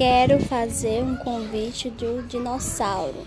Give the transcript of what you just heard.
Quero fazer um convite do dinossauro.